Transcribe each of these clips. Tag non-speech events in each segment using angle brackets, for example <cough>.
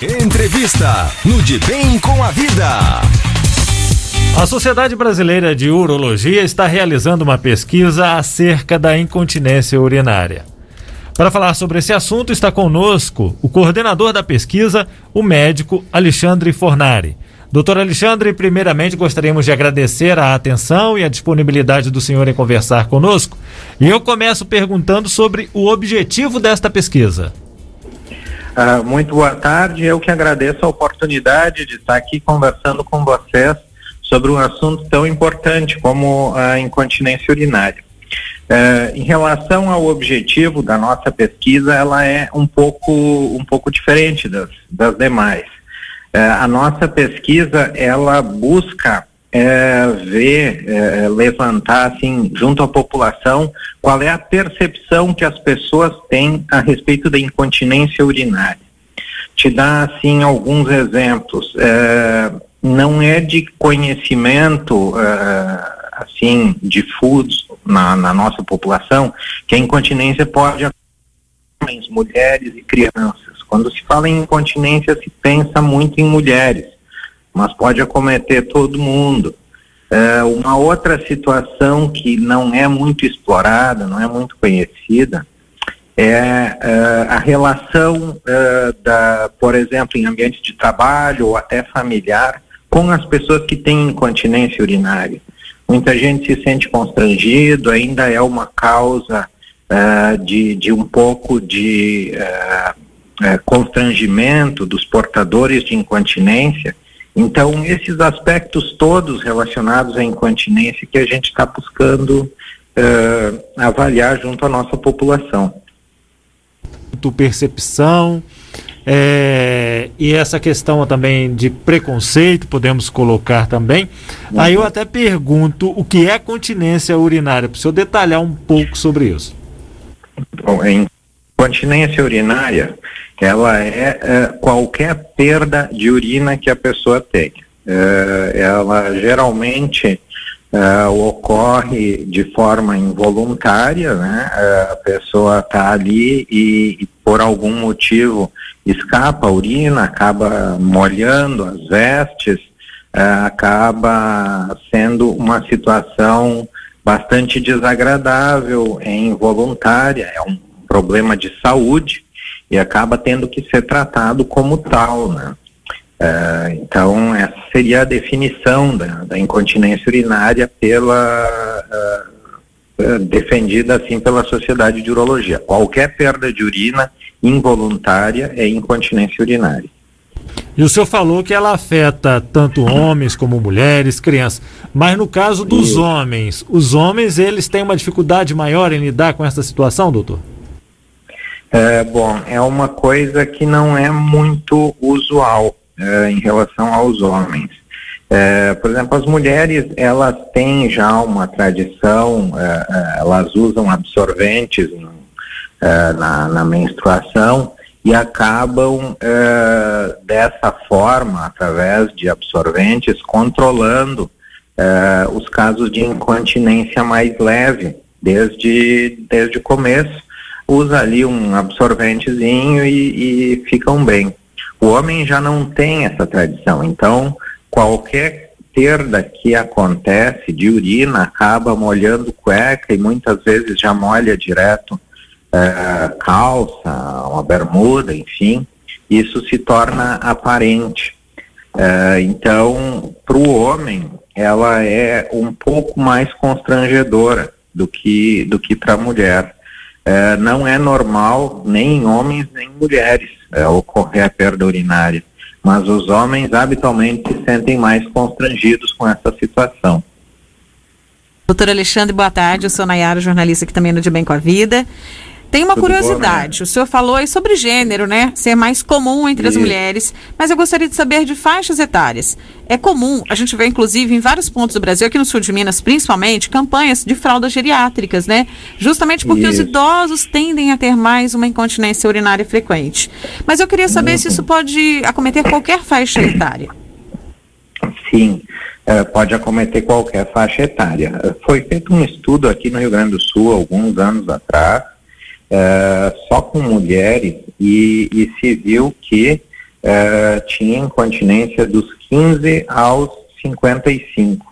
Entrevista no De Bem com a Vida. A Sociedade Brasileira de Urologia está realizando uma pesquisa acerca da incontinência urinária. Para falar sobre esse assunto, está conosco o coordenador da pesquisa, o médico Alexandre Fornari. Doutor Alexandre, primeiramente gostaríamos de agradecer a atenção e a disponibilidade do senhor em conversar conosco. E eu começo perguntando sobre o objetivo desta pesquisa. Uh, muito boa tarde, eu que agradeço a oportunidade de estar aqui conversando com vocês sobre um assunto tão importante como a incontinência urinária. Uh, em relação ao objetivo da nossa pesquisa, ela é um pouco, um pouco diferente das, das demais. É, a nossa pesquisa ela busca é, ver, é, levantar assim junto à população qual é a percepção que as pessoas têm a respeito da incontinência urinária. Te dá assim alguns exemplos. É, não é de conhecimento é, assim difuso na, na nossa população que a incontinência pode homens, mulheres e crianças. Quando se fala em incontinência, se pensa muito em mulheres, mas pode acometer todo mundo. É, uma outra situação que não é muito explorada, não é muito conhecida, é, é a relação, é, da, por exemplo, em ambiente de trabalho ou até familiar, com as pessoas que têm incontinência urinária. Muita gente se sente constrangido, ainda é uma causa uh, de, de um pouco de uh, é, constrangimento dos portadores de incontinência. Então, esses aspectos todos relacionados à incontinência que a gente está buscando uh, avaliar junto à nossa população. Percepção é, e essa questão também de preconceito, podemos colocar também. Uhum. Aí eu até pergunto o que é continência urinária, para o senhor detalhar um pouco sobre isso. Bom, a incontinência urinária ela é, é, qualquer perda de urina que a pessoa tem. É, ela geralmente é, ocorre de forma involuntária, né? É, a pessoa está ali e, e, por algum motivo escapa a urina, acaba molhando as vestes, é, acaba sendo uma situação bastante desagradável, é involuntária, é um problema de saúde e acaba tendo que ser tratado como tal, né? É, então, essa seria a definição da, da incontinência urinária pela uh, defendida assim pela Sociedade de Urologia. Qualquer perda de urina involuntária é incontinência urinária. E o senhor falou que ela afeta tanto homens como mulheres, crianças. Mas no caso dos Isso. homens, os homens eles têm uma dificuldade maior em lidar com essa situação, doutor? É, bom, é uma coisa que não é muito usual é, em relação aos homens. É, por exemplo, as mulheres elas têm já uma tradição, é, é, elas usam absorventes é, na, na, menstruação e acabam dessa forma, através de absorventes, controlando os casos de incontinência mais leve desde, desde o começo usa ali um absorventezinho e, e ficam bem. O homem já não tem essa tradição, então qualquer perda que acontece de urina acaba molhando cueca e muitas vezes já molha direto é, calça, uma bermuda, enfim, isso se torna aparente. É, então, para o homem, ela é um pouco mais constrangedora do que, do que para a mulher é, não é normal nem em homens nem em mulheres é, ocorrer a perda urinária, mas os homens habitualmente se sentem mais constrangidos com essa situação. Doutor Alexandre, boa tarde. Eu sou Nayara, jornalista aqui também no De Bem com a Vida. Tem uma Tudo curiosidade. Bom, né? O senhor falou aí sobre gênero, né? Ser mais comum entre Isso. as mulheres. Mas eu gostaria de saber de faixas etárias. É comum, a gente vê inclusive em vários pontos do Brasil, aqui no sul de Minas principalmente, campanhas de fraldas geriátricas, né? Justamente porque Isso. os idosos tendem a ter mais uma incontinência urinária frequente. Mas eu queria saber uhum. se isso pode acometer qualquer faixa etária. Sim. Uh, pode acometer qualquer faixa etária. Foi feito um estudo aqui no Rio Grande do Sul alguns anos atrás, uh, só com mulheres e, e, se viu que uh, tinha incontinência dos 15 aos 55.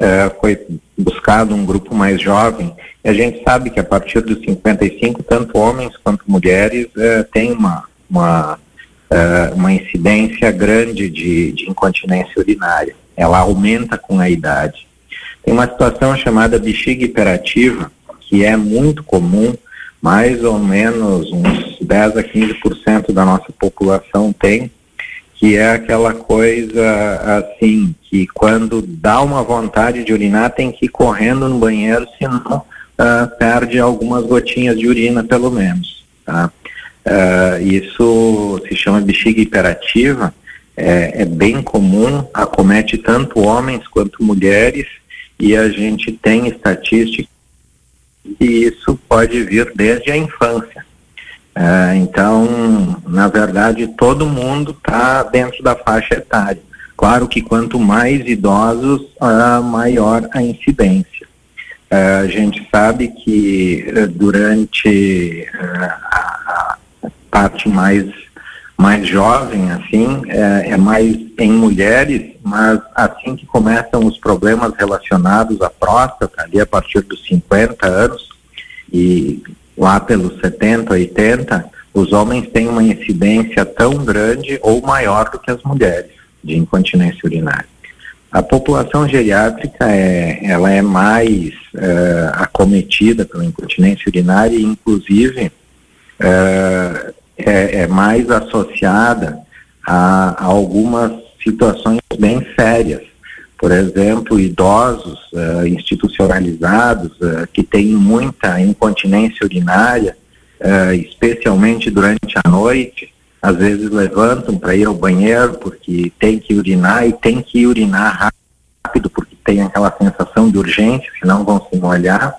Uh, foi buscado um grupo mais jovem e a gente sabe que a partir dos 55, tanto homens quanto mulheres uh, têm uma, uma, uh, uma incidência grande de, de incontinência urinária. Ela aumenta com a idade. Tem uma situação chamada bexiga hiperativa, que é muito comum, mais ou menos uns 10 a 15% da nossa população tem, que é aquela coisa assim, que quando dá uma vontade de urinar tem que ir correndo no banheiro, senão uh, perde algumas gotinhas de urina, pelo menos. Tá? Uh, isso se chama bexiga hiperativa, é, é, bem comum, acomete tanto homens quanto mulheres, e a gente tem estatística que isso pode vir desde a infância. Uh, então, na verdade, todo mundo está dentro da faixa etária. Claro que quanto mais idosos, uh, maior a incidência. Uh, a gente sabe que uh, durante a, parte mais mais jovem, assim, é, é, mais em mulheres, mas assim que começam os problemas relacionados à próstata, ali a partir dos 50 anos, e lá pelos 70, 80, os homens têm uma incidência tão grande ou maior do que as mulheres de incontinência urinária. A população geriátrica é, ela é mais uh, acometida pela incontinência urinária e, inclusive, uh, é, é, mais associada a, a, algumas situações bem sérias. Por exemplo, idosos uh, institucionalizados que têm muita incontinência urinária, especialmente durante a noite, às vezes levantam para ir ao banheiro porque tem que urinar e tem que urinar rápido porque tem aquela sensação de urgência, senão vão se molhar,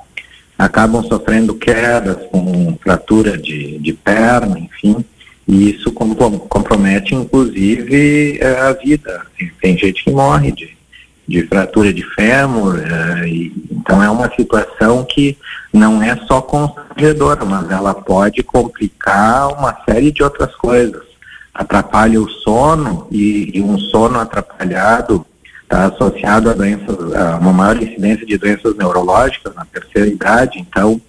acabam sofrendo quedas com fratura de, de perna, enfim, e isso compromete inclusive eh, a vida. Tem gente que morre de, de fratura de fêmur, uh, e, então é uma situação que não é só constrangedora, mas ela pode complicar uma série de outras coisas. Atrapalha o sono e, e um sono atrapalhado está associado a doenças, a uma maior incidência de doenças neurológicas na terceira idade, então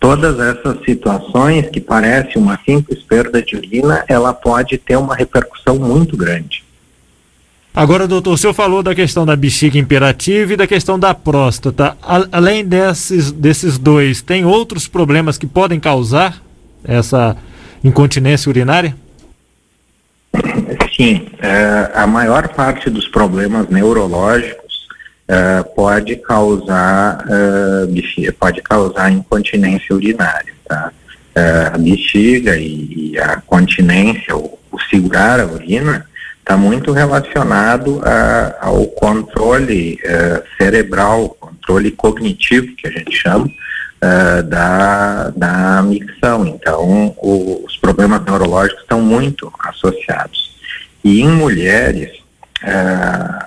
todas essas situações que parecem uma simples perda de urina, ela pode ter uma repercussão muito grande. Agora, doutor, o senhor falou da questão da bexiga imperativa e da questão da próstata. Além desses, desses dois, tem outros problemas que podem causar essa incontinência urinária? Sim, é, a maior parte dos problemas neurológicos é, pode causar é, pode causar incontinência urinária, tá? A bexiga e, a continência, o, o segurar a urina, está muito relacionado a, ao controle cerebral, controle cognitivo, que a gente chama, uh, da, da micção. Então, o, os problemas neurológicos estão muito associados. E em mulheres, uh,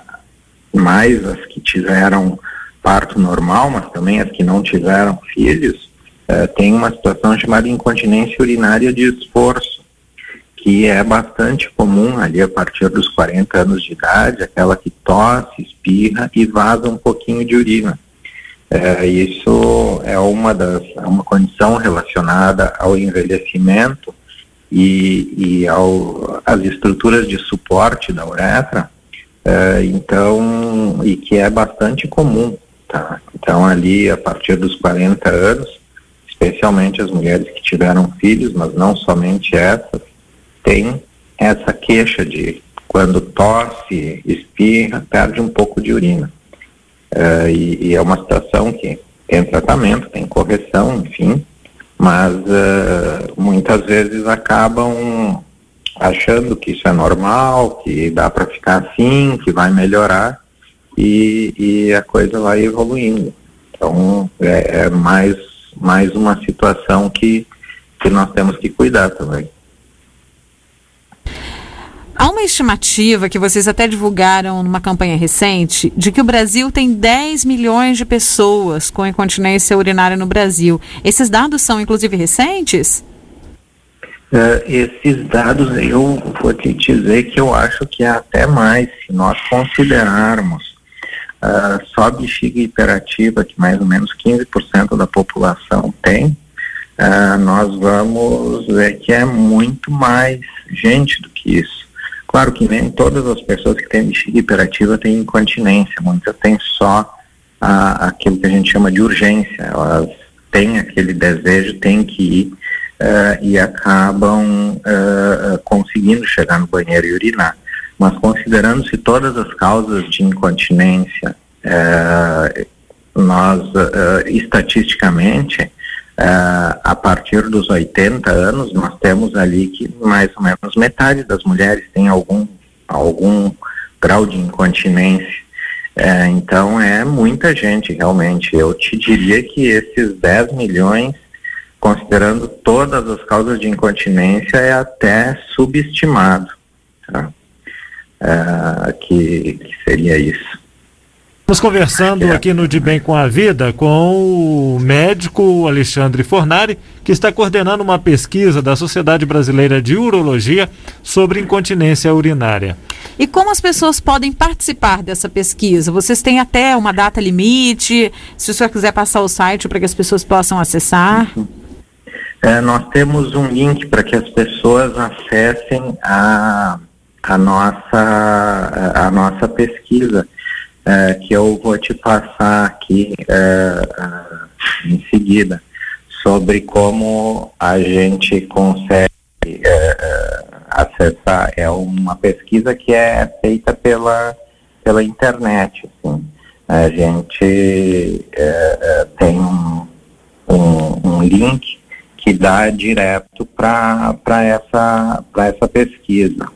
mais as que tiveram parto normal, mas também as que não tiveram filhos, tem uma situação chamada incontinência urinária de esforço que é bastante comum ali a partir dos 40 anos de idade, aquela que tosse, espirra e vaza um pouquinho de urina. É, isso é uma das é uma condição relacionada ao envelhecimento e, e ao, às estruturas de suporte da uretra, é, então e que é bastante comum, tá? Então ali a partir dos 40 anos, especialmente as mulheres que tiveram filhos, mas não somente essas, tem essa queixa de quando tosse, espirra, perde um pouco de urina. Uh, e, e, é uma situação que tem tratamento, tem correção, enfim, mas uh, muitas vezes acabam achando que isso é normal, que dá para ficar assim, que vai melhorar e, e, a coisa vai evoluindo. Então é, é mais, mais uma situação que, que nós temos que cuidar também. Há uma estimativa que vocês até divulgaram numa campanha recente de que o Brasil tem 10 milhões de pessoas com incontinência urinária no Brasil. Esses dados são inclusive recentes? Uh, esses dados eu vou te dizer que eu acho que é até mais, se nós considerarmos uh, só bexiga hiperativa, que mais ou menos 15% da população tem, uh, nós vamos ver que é muito mais gente do que isso. Claro que nem todas as pessoas que têm bexiga hiperativa têm incontinência, muitas têm só aquilo que a gente chama de urgência, elas têm aquele desejo, têm que ir uh, e acabam uh, conseguindo chegar no banheiro e urinar. Mas considerando-se todas as causas de incontinência, uh, nós, estatisticamente, a partir dos 80 anos, nós temos ali que mais ou menos metade das mulheres tem algum, algum grau de incontinência. É, então é muita gente realmente. Eu te diria que esses 10 milhões considerando todas as causas de incontinência, é até subestimado. Tá? É, que, que, seria isso. Estamos conversando é. aqui no De Bem com a Vida com o médico Alexandre Fornari, que está coordenando uma pesquisa da Sociedade Brasileira de Urologia sobre incontinência urinária. E como as pessoas podem participar dessa pesquisa? Vocês têm até uma data limite? Se o senhor quiser passar o site para que as pessoas possam acessar. É, nós temos um link para que as pessoas acessem a, a, nossa, a nossa pesquisa, é, que eu vou te passar aqui é, é em seguida, sobre como a gente consegue é, é, acessar. É uma pesquisa que é feita pela, pela internet. Assim. A gente tem um, um, um link que dá direto para essa, essa pesquisa.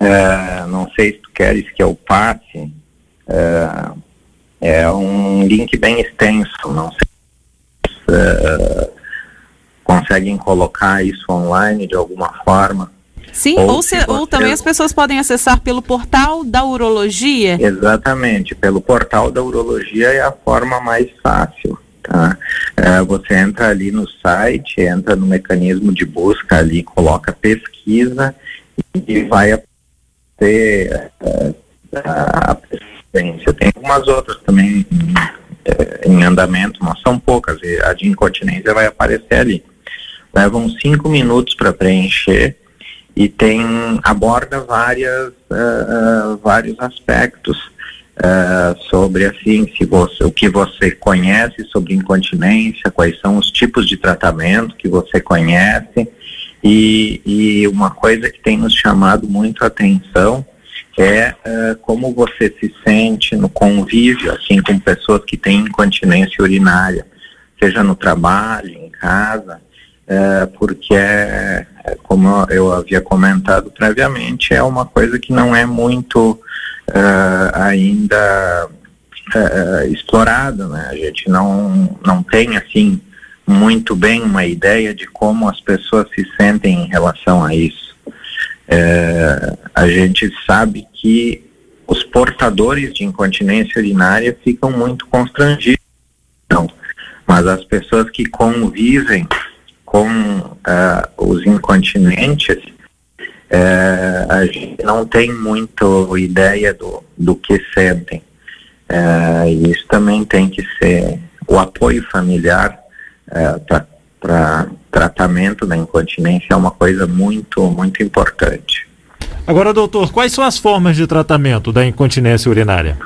É, não sei se tu queres que eu passe, é, é um link bem extenso, não sei se é, conseguem colocar isso online de alguma forma. Sim, ou, ou, se, você... ou também as pessoas podem acessar pelo portal da urologia? Exatamente, pelo portal da urologia é a forma mais fácil. Tá? Você entra ali no site, entra no mecanismo de busca ali, coloca pesquisa e vai ter a persistência. Tem algumas outras também é, em andamento, mas são poucas, e a de incontinência vai aparecer ali. Levam cinco minutos para preencher e tem aborda várias, uh, uh, vários aspectos Uh, sobre assim se você o que você conhece sobre incontinência quais são os tipos de tratamento que você conhece e, e uma coisa que tem nos chamado muito a atenção é uh, como você se sente no convívio assim com pessoas que têm incontinência urinária seja no trabalho em casa uh, porque é, como eu havia comentado previamente é uma coisa que não é muito uh, ainda explorado, né? A gente não, não tem, assim, muito bem uma ideia de como as pessoas se sentem em relação a isso. Uh, a gente sabe que os portadores de incontinência urinária ficam muito constrangidos, então, mas as pessoas que convivem com uh, os incontinentes é, a gente não tem muito ideia do, do que sentem. É, e isso também tem que ser o apoio familiar é, para tratamento da incontinência é uma coisa muito, muito importante. Agora, doutor, quais são as formas de tratamento da incontinência urinária?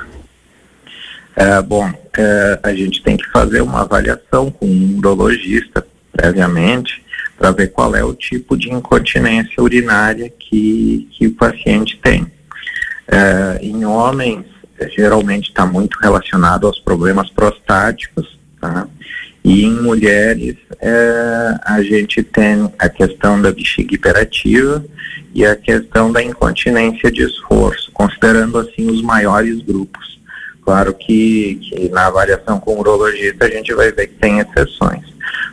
É, bom, é, a gente tem que fazer uma avaliação com um urologista previamente para ver qual é o tipo de incontinência urinária que, que o paciente tem. É, em homens, geralmente está muito relacionado aos problemas prostáticos, tá? E em mulheres, é, a gente tem a questão da bexiga hiperativa e a questão da incontinência de esforço, considerando assim os maiores grupos. Claro que, que na avaliação com o urologista a gente vai ver que tem exceções.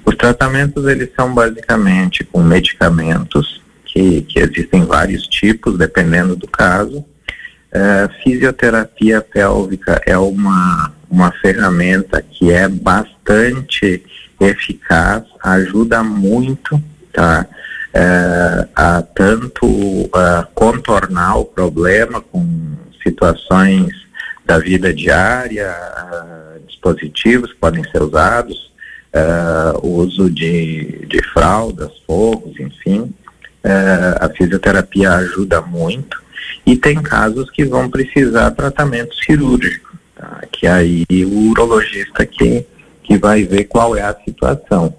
Os tratamentos eles são basicamente com medicamentos, que, que existem vários tipos, dependendo do caso. É, fisioterapia pélvica é uma, uma ferramenta que é bastante eficaz, ajuda muito tá? É, a tanto a contornar o problema com situações da vida diária, dispositivos que podem ser usados, o uso de, de fraldas, fogos, enfim. a fisioterapia ajuda muito e tem casos que vão precisar tratamento cirúrgico? Que aí o urologista que, que vai ver qual é a situação.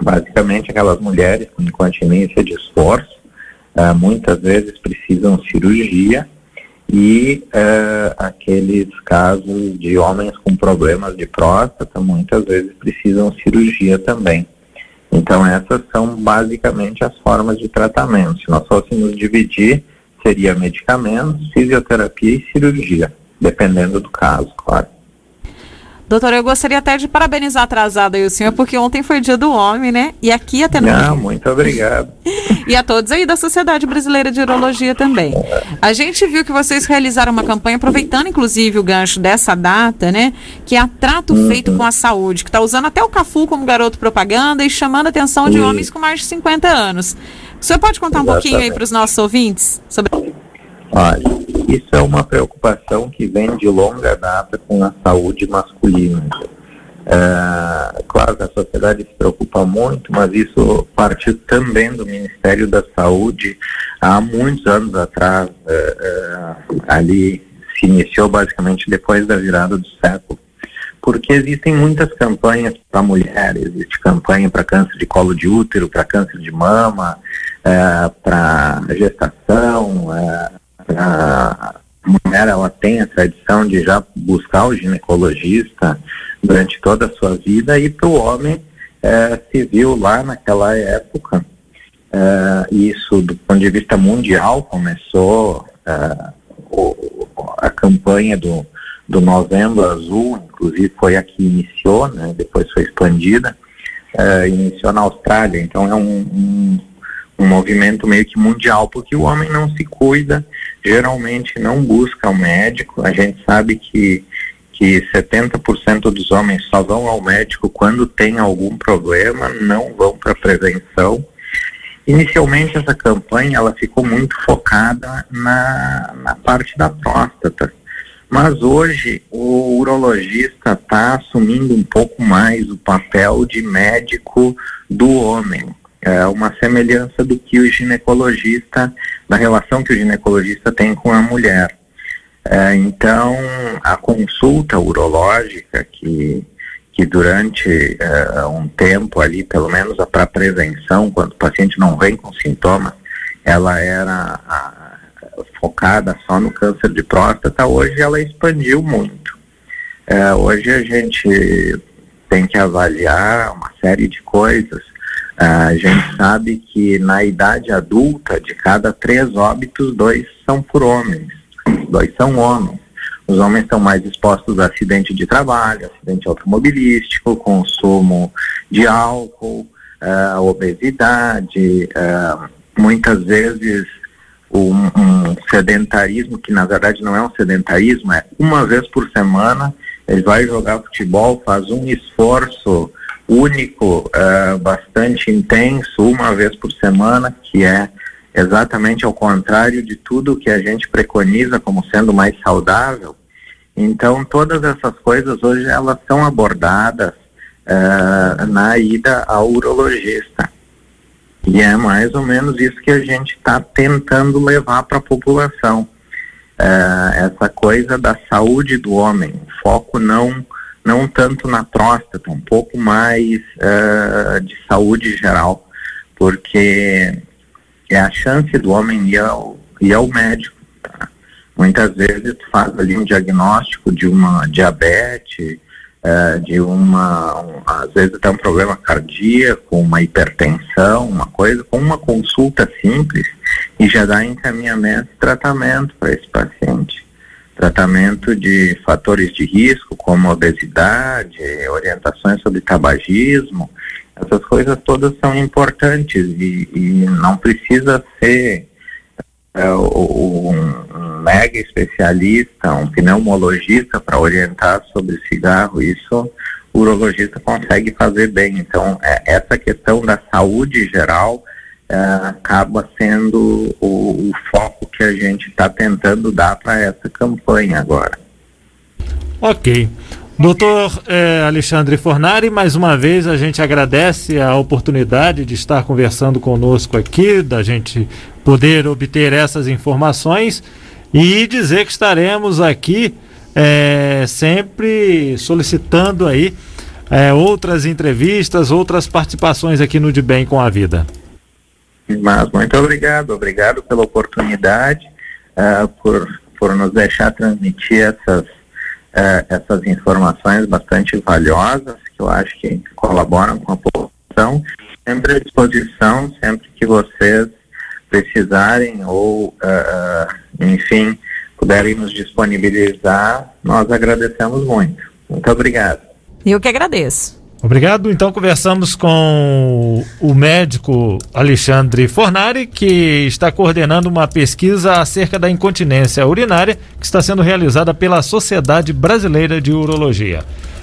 Basicamente, aquelas mulheres com incontinência de esforço, uh, muitas vezes precisam cirurgia e uh, aqueles casos de homens com problemas de próstata, muitas vezes precisam cirurgia também. Então, essas são basicamente as formas de tratamento. Se nós fôssemos dividir, seria medicamentos, fisioterapia e cirurgia, dependendo do caso, claro. Doutora, eu gostaria até de parabenizar atrasado aí o senhor, porque ontem foi dia do homem, né? E aqui até não. muito obrigado. <laughs> e a todos aí da Sociedade Brasileira de Urologia também. A gente viu que vocês realizaram uma campanha, aproveitando inclusive o gancho dessa data, né? Que é a Trato uhum. Feito com a Saúde, que está usando até o Cafu como garoto propaganda e chamando a atenção de uhum. homens com mais de 50 anos. O senhor pode contar um Exatamente. pouquinho aí para os nossos ouvintes sobre. Olha, isso é uma preocupação que vem de longa data com a saúde masculina. É, claro que a sociedade se preocupa muito, mas isso partiu também do Ministério da Saúde há muitos anos atrás. É, é, ali se iniciou basicamente depois da virada do século porque existem muitas campanhas para mulheres, existe campanha para câncer de colo de útero, para câncer de mama, é, para gestação, é, a mulher ela tem a tradição de já buscar o ginecologista durante toda a sua vida e para o homem é, se viu lá naquela época. É, isso do ponto de vista mundial começou é, o, a campanha do, do Novembro Azul, inclusive foi a que iniciou, né, depois foi expandida, é, iniciou na Austrália, então é um, um um movimento meio que mundial, porque o homem não se cuida, geralmente não busca o médico. A gente sabe que, que 70% dos homens só vão ao médico quando tem algum problema, não vão para prevenção. Inicialmente essa campanha ela ficou muito focada na, na parte da próstata, mas hoje o urologista está assumindo um pouco mais o papel de médico do homem é uma semelhança do que o ginecologista, da relação que o ginecologista tem com a mulher. É, então, a consulta urológica, que, que durante é, um tempo ali, pelo menos para prevenção, quando o paciente não vem com sintomas, ela era a, focada só no câncer de próstata, hoje ela expandiu muito. É, hoje a gente tem que avaliar uma série de coisas a gente sabe que na idade adulta, de cada três óbitos, dois são por homens, dois são homens. Os homens estão mais expostos a acidente de trabalho, acidente automobilístico, consumo de álcool, uh, obesidade, uh, muitas vezes um, um, sedentarismo, que na verdade não é um sedentarismo, é uma vez por semana ele vai jogar futebol, faz um esforço único, uh, bastante intenso, uma vez por semana, que é exatamente ao contrário de tudo que a gente preconiza como sendo mais saudável. Então, todas essas coisas hoje elas são abordadas uh, na ida ao urologista. E é mais ou menos isso que a gente está tentando levar para a população. Uh, essa coisa da saúde do homem, foco não não tanto na próstata, um pouco mais uh, de saúde geral, porque é a chance do homem ir ao, ir ao médico. Tá? Muitas vezes faz ali um diagnóstico de uma diabetes, uh, de uma, um, às vezes até um problema cardíaco, uma hipertensão, uma coisa, com uma consulta simples e já dá encaminhamento tratamento para esse paciente tratamento de fatores de risco, como obesidade, orientações sobre tabagismo, essas coisas todas são importantes e, e não precisa ser é, um, mega especialista, um pneumologista para orientar sobre cigarro. Isso o urologista consegue fazer bem. Então, é, essa questão da saúde geral é, acaba sendo o, o, foco que a gente está tentando dar para essa campanha agora. Ok. Doutor eh, Alexandre Fornari, mais uma vez a gente agradece a oportunidade de estar conversando conosco aqui, da gente poder obter essas informações e dizer que estaremos aqui eh, sempre solicitando aí eh, outras entrevistas, outras participações aqui no De Bem com a Vida. Mas muito obrigado, obrigado pela oportunidade, uh, por, por nos deixar transmitir essas é, essas informações bastante valiosas, que eu acho que colaboram com a população. Sempre à disposição, sempre que vocês precisarem ou, uh, enfim, puderem nos disponibilizar, nós agradecemos muito. Muito obrigado. Eu que agradeço. Obrigado. Então conversamos com o médico Alexandre Fornari, que está coordenando uma pesquisa acerca da incontinência urinária que está sendo realizada pela Sociedade Brasileira de Urologia.